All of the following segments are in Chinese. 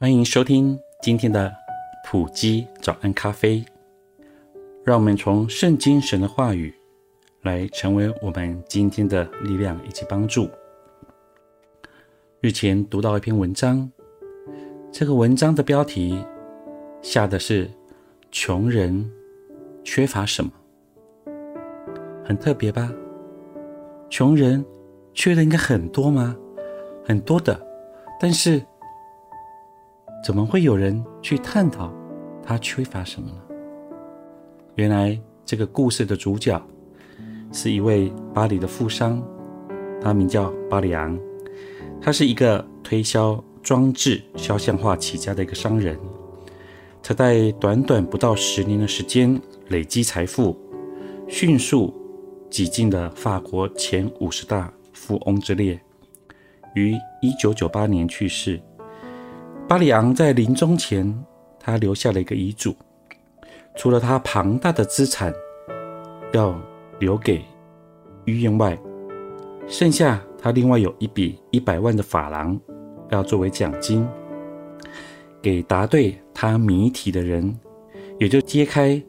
欢迎收听今天的普基早安咖啡。让我们从圣经神的话语来成为我们今天的力量以及帮助。日前读到一篇文章，这个文章的标题下的是“穷人缺乏什么”，很特别吧？穷人缺的应该很多吗？很多的，但是。怎么会有人去探讨他缺乏什么呢？原来这个故事的主角是一位巴黎的富商，他名叫巴里昂，他是一个推销装置肖像画起家的一个商人。他在短短不到十年的时间累积财富，迅速挤进了法国前五十大富翁之列，于一九九八年去世。巴里昂在临终前，他留下了一个遗嘱，除了他庞大的资产要留给医院外，剩下他另外有一笔一百万的法郎要作为奖金，给答对他谜题的人，也就揭开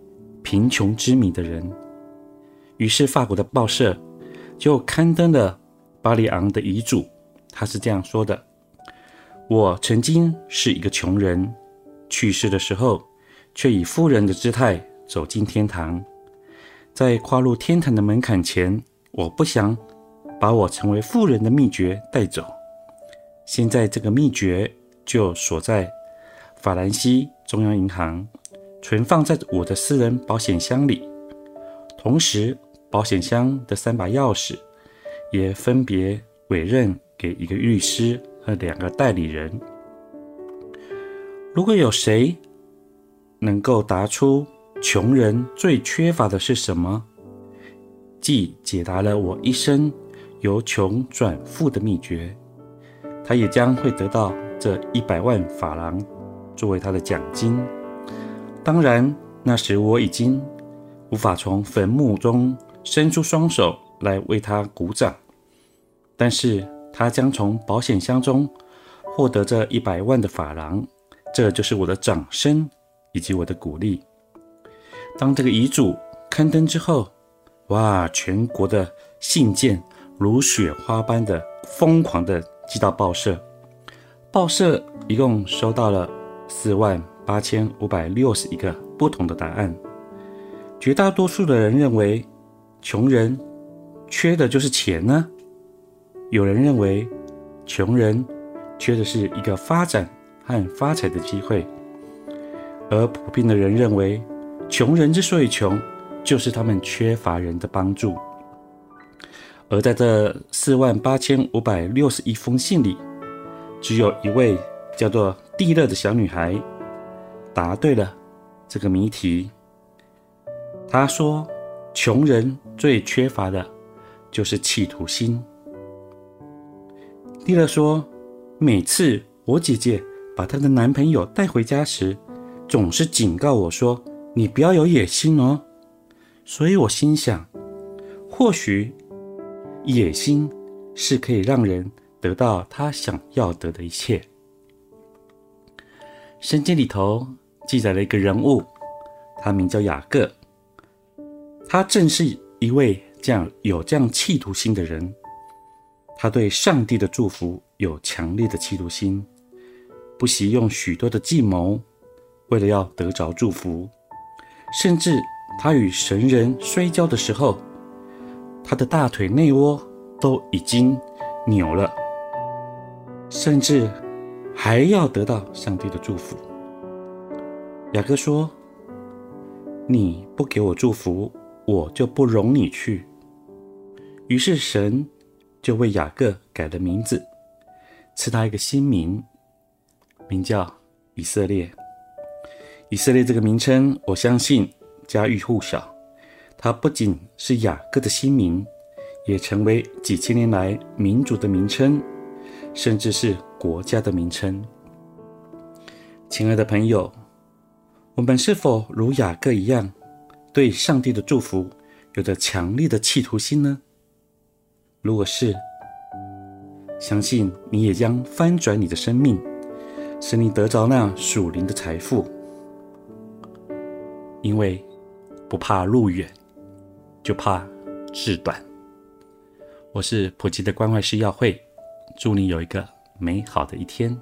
贫穷之谜的人。于是法国的报社就刊登了巴里昂的遗嘱，他是这样说的。我曾经是一个穷人，去世的时候，却以富人的姿态走进天堂。在跨入天堂的门槛前，我不想把我成为富人的秘诀带走。现在这个秘诀就锁在法兰西中央银行，存放在我的私人保险箱里。同时，保险箱的三把钥匙也分别委任给一个律师。和两个代理人。如果有谁能够答出穷人最缺乏的是什么，既解答了我一生由穷转富的秘诀，他也将会得到这一百万法郎作为他的奖金。当然，那时我已经无法从坟墓中伸出双手来为他鼓掌，但是。他将从保险箱中获得这一百万的法郎，这就是我的掌声以及我的鼓励。当这个遗嘱刊登之后，哇，全国的信件如雪花般的疯狂的寄到报社，报社一共收到了四万八千五百六十一个不同的答案。绝大多数的人认为，穷人缺的就是钱呢。有人认为，穷人缺的是一个发展和发财的机会，而普遍的人认为，穷人之所以穷，就是他们缺乏人的帮助。而在这四万八千五百六十一封信里，只有一位叫做蒂勒的小女孩答对了这个谜题。她说：“穷人最缺乏的就是企图心。”蒂勒说：“每次我姐姐把她的男朋友带回家时，总是警告我说：‘你不要有野心哦。’所以我心想，或许野心是可以让人得到他想要得的一切。”圣经里头记载了一个人物，他名叫雅各，他正是一位这样有这样企图心的人。他对上帝的祝福有强烈的嫉妒心，不惜用许多的计谋，为了要得着祝福。甚至他与神人摔跤的时候，他的大腿内窝都已经扭了，甚至还要得到上帝的祝福。雅各说：“你不给我祝福，我就不容你去。”于是神。就为雅各改了名字，赐他一个新名，名叫以色列。以色列这个名称，我相信家喻户晓。它不仅是雅各的新名，也成为几千年来民族的名称，甚至是国家的名称。亲爱的朋友，我们是否如雅各一样，对上帝的祝福有着强烈的企图心呢？如果是，相信你也将翻转你的生命，使你得着那属灵的财富。因为不怕路远，就怕志短。我是普吉的关外师耀慧，祝你有一个美好的一天。